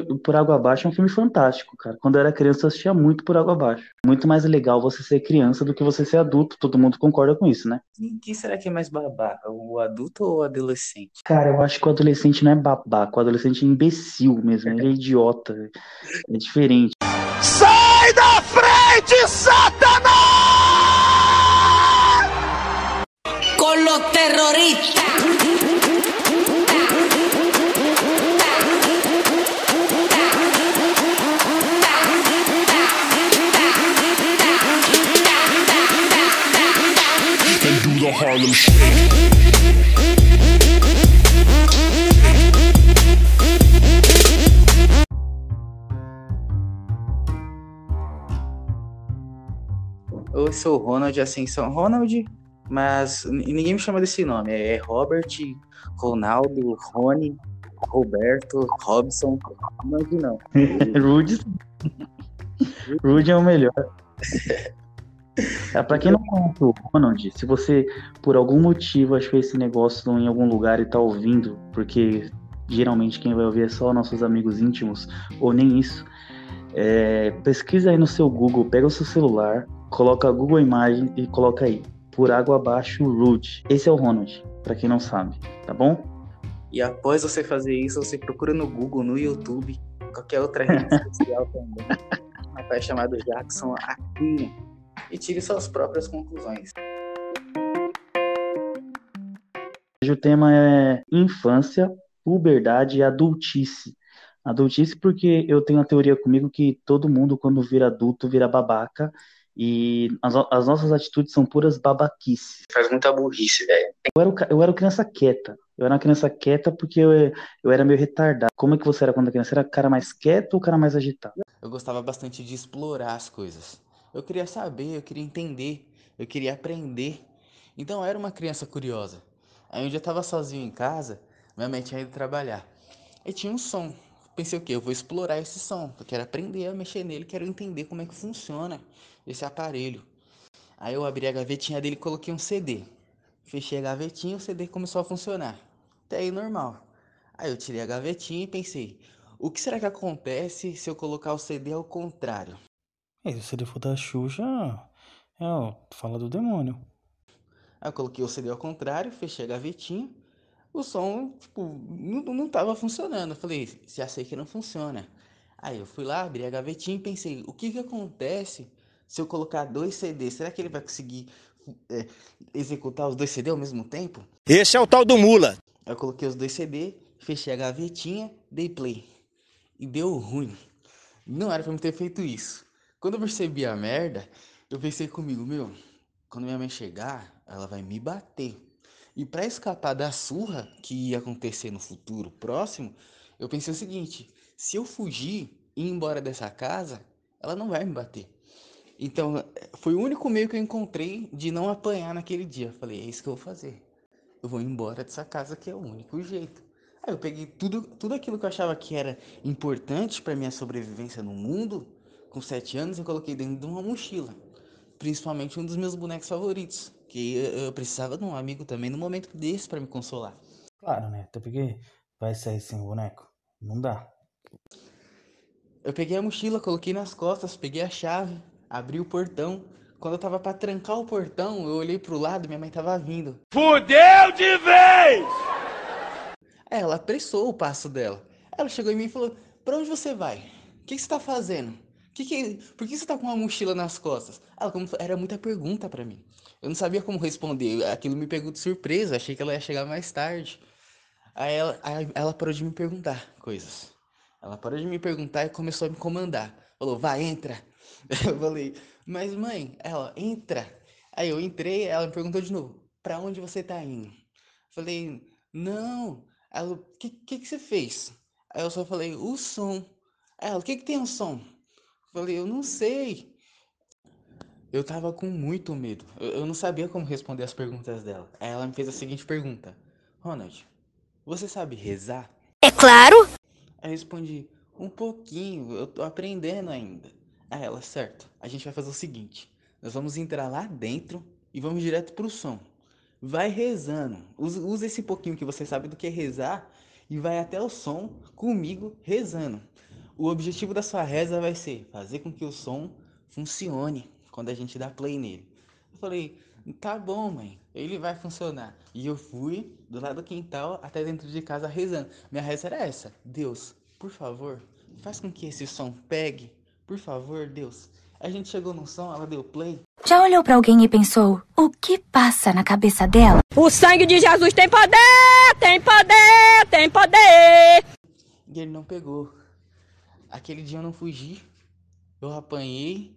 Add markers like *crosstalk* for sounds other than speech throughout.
de Por Água Abaixo é um filme fantástico, cara. Quando eu era criança, eu assistia muito Por Água Abaixo. Muito mais legal você ser criança do que você ser adulto. Todo mundo concorda com isso, né? Quem, quem será que é mais babaca? O adulto ou o adolescente? Cara, eu acho que o adolescente não é babaca. O adolescente é imbecil mesmo. Ele é idiota. É diferente. Sai da frente, Satanás! Con los terroristas. Harlem Shake. Eu sou o Ronald Ascensão Ronald, mas ninguém me chama desse nome. É Robert, Ronaldo, Rony, Roberto, Robson. De não. *laughs* Rude. *laughs* Rude é o melhor. *laughs* É, pra quem não conhece o Ronald, se você por algum motivo achou esse negócio em algum lugar e tá ouvindo, porque geralmente quem vai ouvir é só nossos amigos íntimos, ou nem isso, é, pesquisa aí no seu Google, pega o seu celular, coloca Google Imagem e coloca aí, por água abaixo Rude. Esse é o Ronald, pra quem não sabe, tá bom? E após você fazer isso, você procura no Google, no YouTube, qualquer outra rede *laughs* social também. Um rapaz chamado Jackson Aquino. E tire suas próprias conclusões. Hoje o tema é infância, puberdade e adultice. Adultice porque eu tenho a teoria comigo que todo mundo, quando vira adulto, vira babaca. E as, as nossas atitudes são puras babaquices. Faz muita burrice, velho. Eu era, eu era criança quieta. Eu era uma criança quieta porque eu, eu era meio retardado. Como é que você era quando criança? Era o cara mais quieto ou o cara mais agitado? Eu gostava bastante de explorar as coisas. Eu queria saber, eu queria entender, eu queria aprender. Então eu era uma criança curiosa. Aí um dia eu tava sozinho em casa, minha mãe tinha ido trabalhar. E tinha um som. Pensei o quê? Eu vou explorar esse som. Eu quero aprender a mexer nele, quero entender como é que funciona esse aparelho. Aí eu abri a gavetinha dele e coloquei um CD. Fechei a gavetinha o CD começou a funcionar. Até aí normal. Aí eu tirei a gavetinha e pensei, o que será que acontece se eu colocar o CD ao contrário? É, se ele for da Xuxa, é, ó, fala do demônio. Aí eu coloquei o CD ao contrário, fechei a gavetinha. O som, tipo, não, não tava funcionando. Eu falei, já sei que não funciona. Aí eu fui lá, abri a gavetinha e pensei, o que que acontece se eu colocar dois CDs? Será que ele vai conseguir é, executar os dois CDs ao mesmo tempo? Esse é o tal do Mula. Aí eu coloquei os dois CD, fechei a gavetinha, dei play. E deu ruim. Não era pra eu ter feito isso. Quando eu percebi a merda, eu pensei comigo, meu, quando minha mãe chegar, ela vai me bater. E pra escapar da surra que ia acontecer no futuro próximo, eu pensei o seguinte: se eu fugir e ir embora dessa casa, ela não vai me bater. Então, foi o único meio que eu encontrei de não apanhar naquele dia. Falei, é isso que eu vou fazer. Eu vou embora dessa casa que é o único jeito. Aí eu peguei tudo, tudo aquilo que eu achava que era importante para minha sobrevivência no mundo, com sete anos, eu coloquei dentro de uma mochila. Principalmente um dos meus bonecos favoritos, que eu, precisava de um amigo também no momento desse para me consolar. Claro, né? Até porque vai sair sem boneco. Não dá. Eu peguei a mochila, coloquei nas costas, peguei a chave, abri o portão. Quando eu tava para trancar o portão, eu olhei pro lado e minha mãe tava vindo. Fudeu de vez! Ela apressou o passo dela. Ela chegou em mim e falou: Pra onde você vai? O que, que você tá fazendo? Que que... Por que você tá com uma mochila nas costas? Como... Era muita pergunta pra mim. Eu não sabia como responder. Aquilo me pegou de surpresa. Achei que ela ia chegar mais tarde. Aí ela, aí ela parou de me perguntar coisas. Ela parou de me perguntar e começou a me comandar. Falou: Vai, entra. *laughs* Eu falei: Mas mãe, ela, entra. Aí eu entrei, ela me perguntou de novo: Pra onde você tá indo? Falei: Não. Ela, o que, que, que você fez? Aí eu só falei, o som. Ela, o que, que tem o som? Falei, eu não sei. Eu tava com muito medo. Eu, eu não sabia como responder as perguntas dela. Aí ela me fez a seguinte pergunta: Ronald, você sabe rezar? É claro. Aí eu respondi, um pouquinho, eu tô aprendendo ainda. Aí ela, certo, a gente vai fazer o seguinte: nós vamos entrar lá dentro e vamos direto pro som. Vai rezando. Usa, usa esse pouquinho que você sabe do que é rezar e vai até o som comigo rezando. O objetivo da sua reza vai ser fazer com que o som funcione quando a gente dá play nele. Eu falei, tá bom, mãe, ele vai funcionar. E eu fui do lado do quintal até dentro de casa rezando. Minha reza era essa: Deus, por favor, faz com que esse som pegue. Por favor, Deus. A gente chegou no som, ela deu play. Já olhou pra alguém e pensou: o que passa na cabeça dela? O sangue de Jesus tem poder, tem poder, tem poder. E ele não pegou. Aquele dia eu não fugi, eu apanhei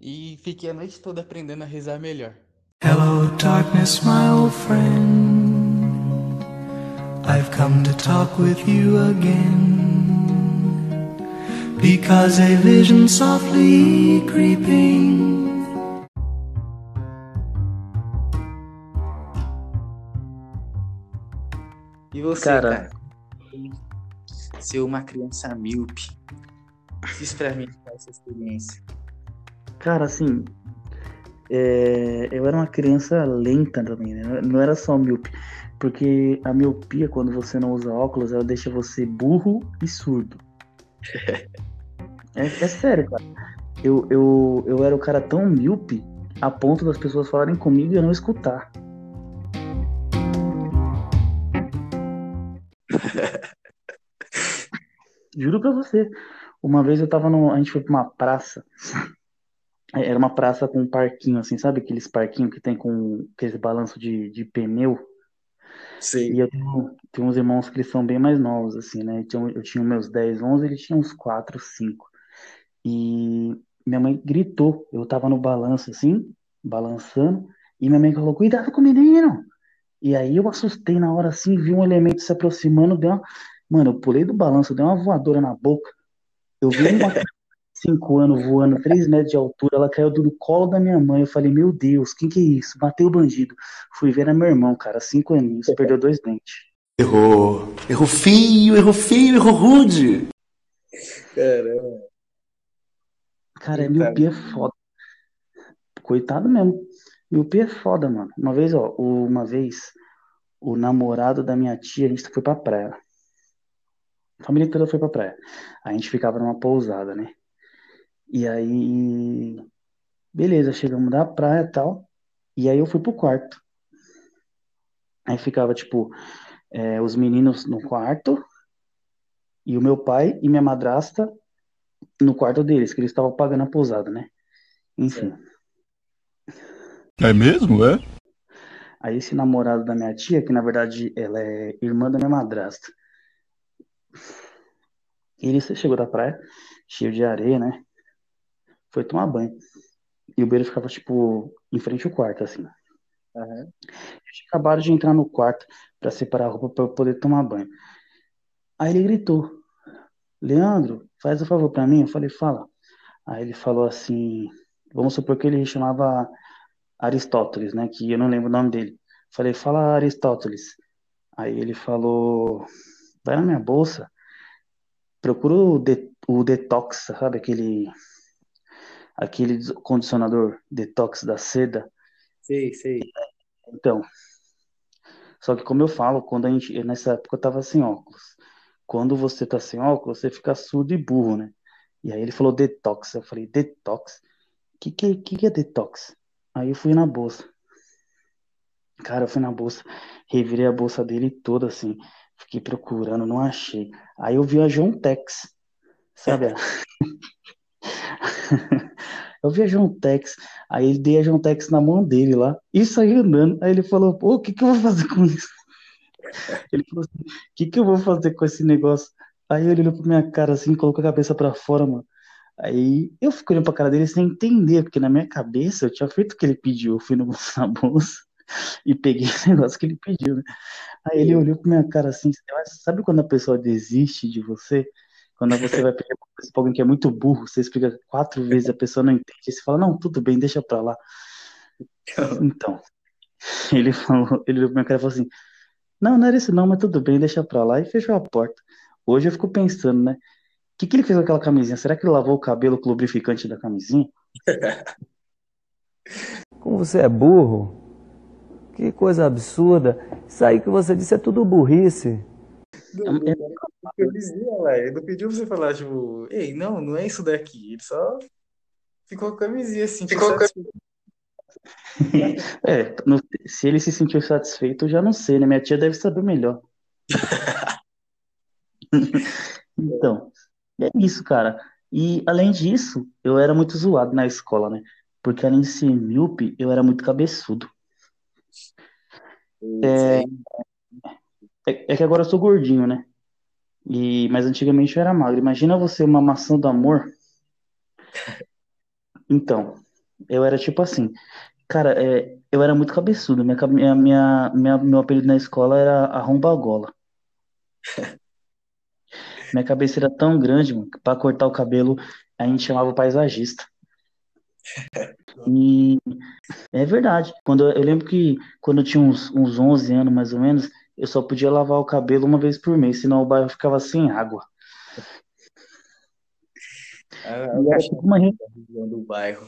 e fiquei a noite toda aprendendo a rezar melhor. Hello, darkness, my old friend. I've come to talk with you again. Because a vision softly creeping E você, Cara. cara? Ser uma criança míope. Diz pra mim essa experiência. Cara, assim, é, eu era uma criança lenta também, né? Não era só míope. Porque a miopia, quando você não usa óculos, ela deixa você burro e surdo. É, é sério, cara. Eu, eu, eu era o cara tão míope a ponto das pessoas falarem comigo e eu não escutar. *laughs* Juro pra você. Uma vez eu tava no. A gente foi pra uma praça. Era uma praça com um parquinho, assim, sabe? Aqueles parquinhos que tem com aqueles balanço de, de pneu. Sei. E eu tenho, tenho uns irmãos que eles são bem mais novos, assim, né? Então, eu tinha meus 10, 11, ele tinha uns 4, 5. E minha mãe gritou. Eu tava no balanço, assim, balançando, e minha mãe falou: Cuidado com o menino! E aí eu assustei na hora, assim, vi um elemento se aproximando, deu uma... Mano, eu pulei do balanço, dei uma voadora na boca. Eu vi uma *laughs* 5 anos voando 3 metros de altura, ela caiu do colo da minha mãe. Eu falei: Meu Deus, quem que é isso? Bateu o bandido. Fui ver, era meu irmão, cara, 5 aninhos, *laughs* perdeu dois dentes. Errou. Errou feio, errou feio, errou rude. Caramba. Cara, Eita. miopia é foda. Coitado mesmo. Miopia é foda, mano. Uma vez, ó, uma vez, o namorado da minha tia, a gente foi pra praia. A família toda foi pra praia. A gente ficava numa pousada, né? E aí, beleza, chegamos da praia e tal. E aí eu fui pro quarto. Aí ficava, tipo, é, os meninos no quarto e o meu pai e minha madrasta no quarto deles, que eles estavam pagando a pousada, né? Enfim. É mesmo, é? Aí esse namorado da minha tia, que na verdade ela é irmã da minha madrasta, ele chegou da praia, cheio de areia, né? Foi tomar banho. E o beiro ficava, tipo, em frente ao quarto, assim. Aham. Eles acabado de entrar no quarto pra separar a roupa pra eu poder tomar banho. Aí ele gritou: Leandro, faz um favor pra mim. Eu falei: Fala. Aí ele falou assim: Vamos supor que ele chamava Aristóteles, né? Que eu não lembro o nome dele. Falei: Fala Aristóteles. Aí ele falou: Vai na minha bolsa, procura o, de- o detox, sabe? Aquele, aquele condicionador detox da seda. Sei, sei. Então, só que como eu falo, quando a gente, nessa época eu tava sem óculos. Quando você tá sem óculos, você fica surdo e burro, né? E aí ele falou detox. Eu falei, detox? Que, que que é detox? Aí eu fui na bolsa. Cara, eu fui na bolsa, revirei a bolsa dele toda assim. Fiquei procurando, não achei. Aí eu vi a João Tex, sabe? *laughs* Eu vi a João Tex, aí ele dei a João Tex na mão dele lá e saí andando. Aí ele falou, pô, o que que eu vou fazer com isso? *laughs* Ele falou assim, o que que eu vou fazer com esse negócio? Aí ele olhou pra minha cara assim, colocou a cabeça pra fora, mano. Aí eu fiquei olhando pra cara dele sem entender, porque na minha cabeça eu tinha feito o que ele pediu. Eu fui no, na bolsa *laughs* e peguei o negócio que ele pediu, né? Aí ele olhou pra minha cara assim, sabe quando a pessoa desiste de você? Quando você vai pedir uma coisa pra alguém que é muito burro, você explica quatro vezes, a pessoa não entende, e você fala, não, tudo bem, deixa pra lá. *laughs* Então, ele falou, ele olhou pra minha cara e falou assim, não, não era isso não, mas tudo bem, deixa pra lá, e fechou a porta. Hoje eu fico pensando, né? O que que ele fez com aquela camisinha? Será que ele lavou o cabelo com o lubrificante da camisinha? *laughs* Como você é burro? Que coisa absurda. Isso aí que você disse é tudo burrice. É, é Camisinha, lá. Ele não pediu pra você falar, tipo, ei, não, não é isso daqui. Ele só ficou com a camisinha assim, ficou satisfeito. É, não- se ele se sentiu satisfeito, eu já não sei, né? Minha tia deve saber melhor. *laughs* Então, é isso, cara. E além disso, eu era muito zoado na escola, né? Porque além de ser míope, eu era muito cabeçudo. Aí, É, é que agora eu sou gordinho, né? E, mas antigamente eu era magro. Imagina você uma maçã do amor. Então, eu era tipo assim. Cara, é, eu era muito cabeçudo. Minha, minha, minha, minha- meu apelido na escola era arromba-gola. Minha cabeça era tão grande, mano, que pra cortar o cabelo a gente chamava o paisagista. E é verdade. Quando eu, eu lembro que quando eu tinha uns, uns 11 anos mais ou menos, eu só podia lavar o cabelo uma vez por mês, senão o bairro ficava sem água. a, E a era tipo uma, re- região do bairro.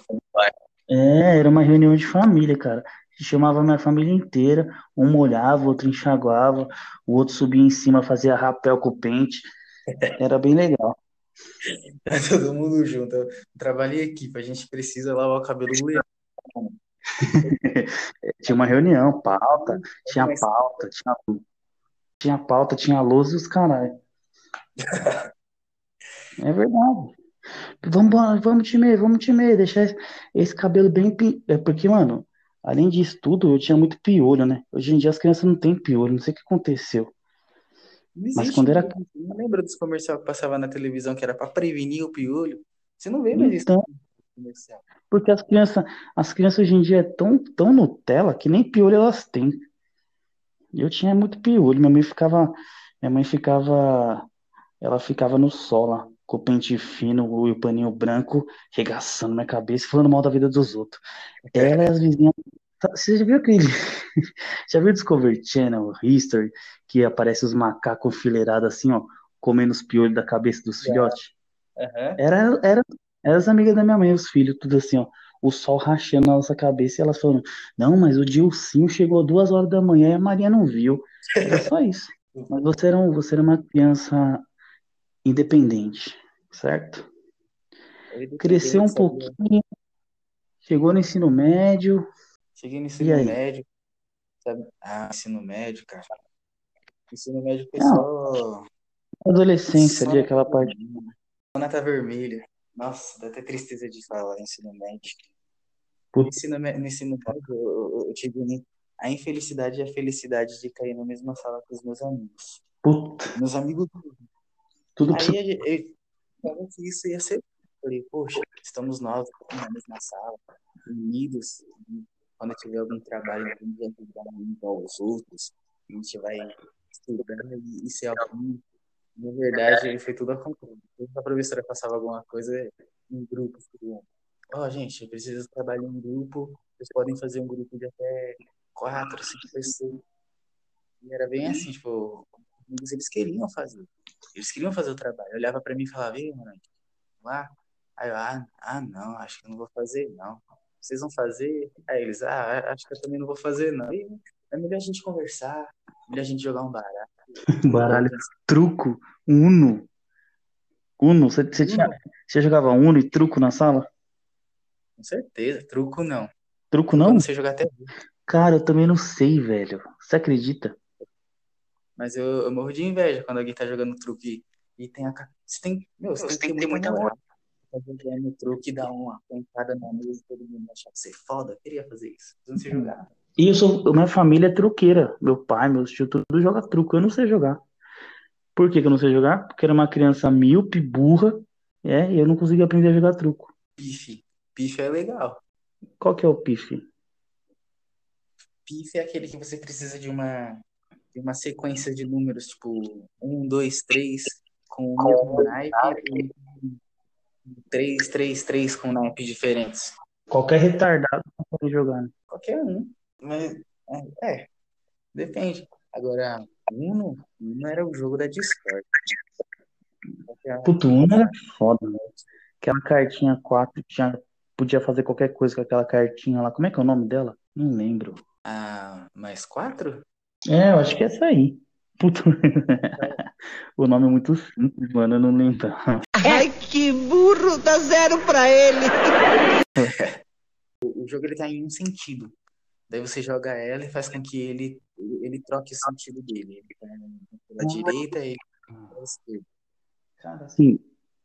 é, era uma reunião de família, cara. Chamava a minha família inteira, um molhava, outro enxaguava, o outro subia em cima, fazia rapel com o pente. Era bem legal. Tá todo mundo junto. Eu trabalhei aqui, a gente precisa lavar o cabelo do leão. *laughs* Tinha uma reunião, pauta, tinha pauta, tinha, tinha pauta, tinha luz e os caralho. *laughs* É verdade. Vamos, vamos time, vamos time, deixar esse, esse cabelo bem. É porque, mano, além disso tudo, eu tinha muito piolho, né? Hoje em dia as crianças não têm piolho, não sei o que aconteceu. Mas quando era. não lembra dos comerciais que passava na televisão que era pra prevenir o piolho? Você não vê mais isso Então, comercial. porque as crianças, as crianças hoje em dia é tão, tão Nutella que nem piolho elas têm. Eu tinha muito piolho, minha mãe ficava, minha mãe ficava, ela ficava no sol lá, com o pente fino e o paninho branco, regaçando minha cabeça falando mal da vida dos outros. *laughs* Ela e as vizinhas. Você já viu aquele. *laughs* Já viu Discovery Channel, History, que aparece os macacos enfileirados assim, ó, comendo os piolhos da cabeça dos filhotes? Aham. Era, era, era as amigas da minha mãe, os filhos, tudo assim, ó. O sol rachando na nossa cabeça e elas falando: Não, mas o Dilcinho chegou duas horas da manhã e a Maria não viu. Era só isso. *laughs* Mas você era, um, você era uma criança independente, certo? Eu Cresceu um pouquinho, chegou no ensino médio. Cheguei no ensino médio, sabe? Ah, ensino médio, cara. Ensino médio só. Adolescência ali, aquela parte. Nota vermelha. Nossa, dá até tristeza de falar ensino médio. No ensino, no ensino médio, eu, eu- eu tive a infelicidade e a felicidade de cair na mesma sala com os meus amigos. Puta, Meus amigos. tudo Aí eu falava que isso ia ser. Falei, poxa, estamos nós na mesma sala, unidos. Quando tiver algum trabalho, a gente vai ajudar uns aos outros. A gente vai estudar e, e ser alguém. Na verdade, foi tudo ao contrário. A professora passava alguma coisa em grupo, ó, gente, eu preciso trabalhar em grupo. Vocês podem fazer um grupo de até quatro, cinco pessoas. E era bem assim, tipo, eles queriam fazer. Eles queriam fazer o trabalho. Olhava pra mim e falava, ei, mano, lá. Aí eu, ah, ah, não, acho que eu não vou fazer, não. Vocês vão fazer? Aí eles, ah, acho que eu também não vou fazer, não. E é melhor a gente conversar, melhor a gente jogar um baralho. *laughs* baralho. Truco, Uno. Uno, você, você tinha, você jogava Uno e truco na sala? Com certeza, truco não. Truco Eu não? não sei jogar até Cara, eu também não sei, velho. Você acredita? mas eu, eu morro de inveja quando alguém tá jogando truque e tem a. Você tem, meu, você tem que ter muita moral. Tá jogando truque e dar uma pancada na mesa e todo mundo achar que você é foda. Eu queria fazer isso. Eu não sei jogar. E eu sou, minha família é truqueira. Meu pai, meus tios, tudo joga truco. Eu não sei jogar. Por que que eu não sei jogar? Porque era uma criança míope, burra, é, e eu não conseguia aprender a jogar truco. Pife. Pife é legal. Qual que é o pife? Pife é aquele que você precisa de uma, de uma sequência de números, tipo, um, dois, três, com o mesmo naipe, e três, três, três com naipes diferentes. Qualquer retardado pode jogar, né? Qualquer um. Mas, é, é, depende. Agora, Uno, Uno era o jogo da Discord. Puto, Uno era foda, né? Aquela cartinha 4 tinha, podia fazer qualquer coisa com aquela cartinha lá. Como é que é o nome dela? Não lembro. Ah, mais quatro? É, eu acho que é essa aí. Puta. *laughs* o nome é muito simples, mano. Eu não lembro. Ai, que burro, dá zero pra ele. O, jogo ele tá em um sentido. Daí você joga ela e faz com que ele, ele, troque o sentido dele. Ele vai pela direita e ele vai pela esquerda. Cara, assim,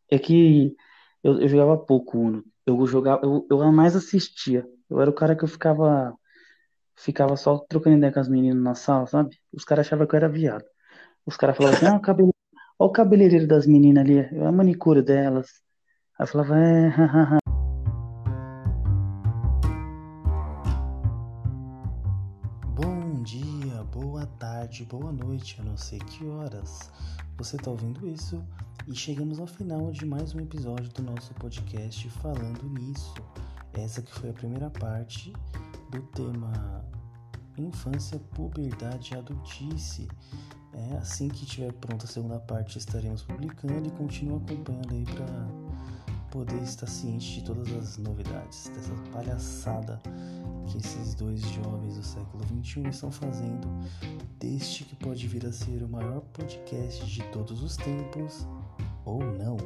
é que eu, eu jogava pouco Uno. Eu jogava, eu, eu mais assistia. Eu era o cara que eu ficava ficava só trocando ideia com as meninas na sala, sabe? Os caras achavam que eu era viado. Os caras falavam assim, ah, o cabelo... Olha o cabeleireiro das meninas ali, é a manicure delas. Aí falava, é, hahaha. Bom dia, boa tarde, boa noite, eu não sei que horas você tá ouvindo isso. E chegamos ao final de mais um episódio do nosso podcast falando nisso. Essa que foi a primeira parte do tema infância, puberdade e adultice. É assim que tiver pronta a segunda parte estaremos publicando e continue acompanhando aí para poder estar ciente de todas as novidades dessa palhaçada que esses dois jovens do século XXI estão fazendo deste que pode vir a ser o maior podcast de todos os tempos ou não.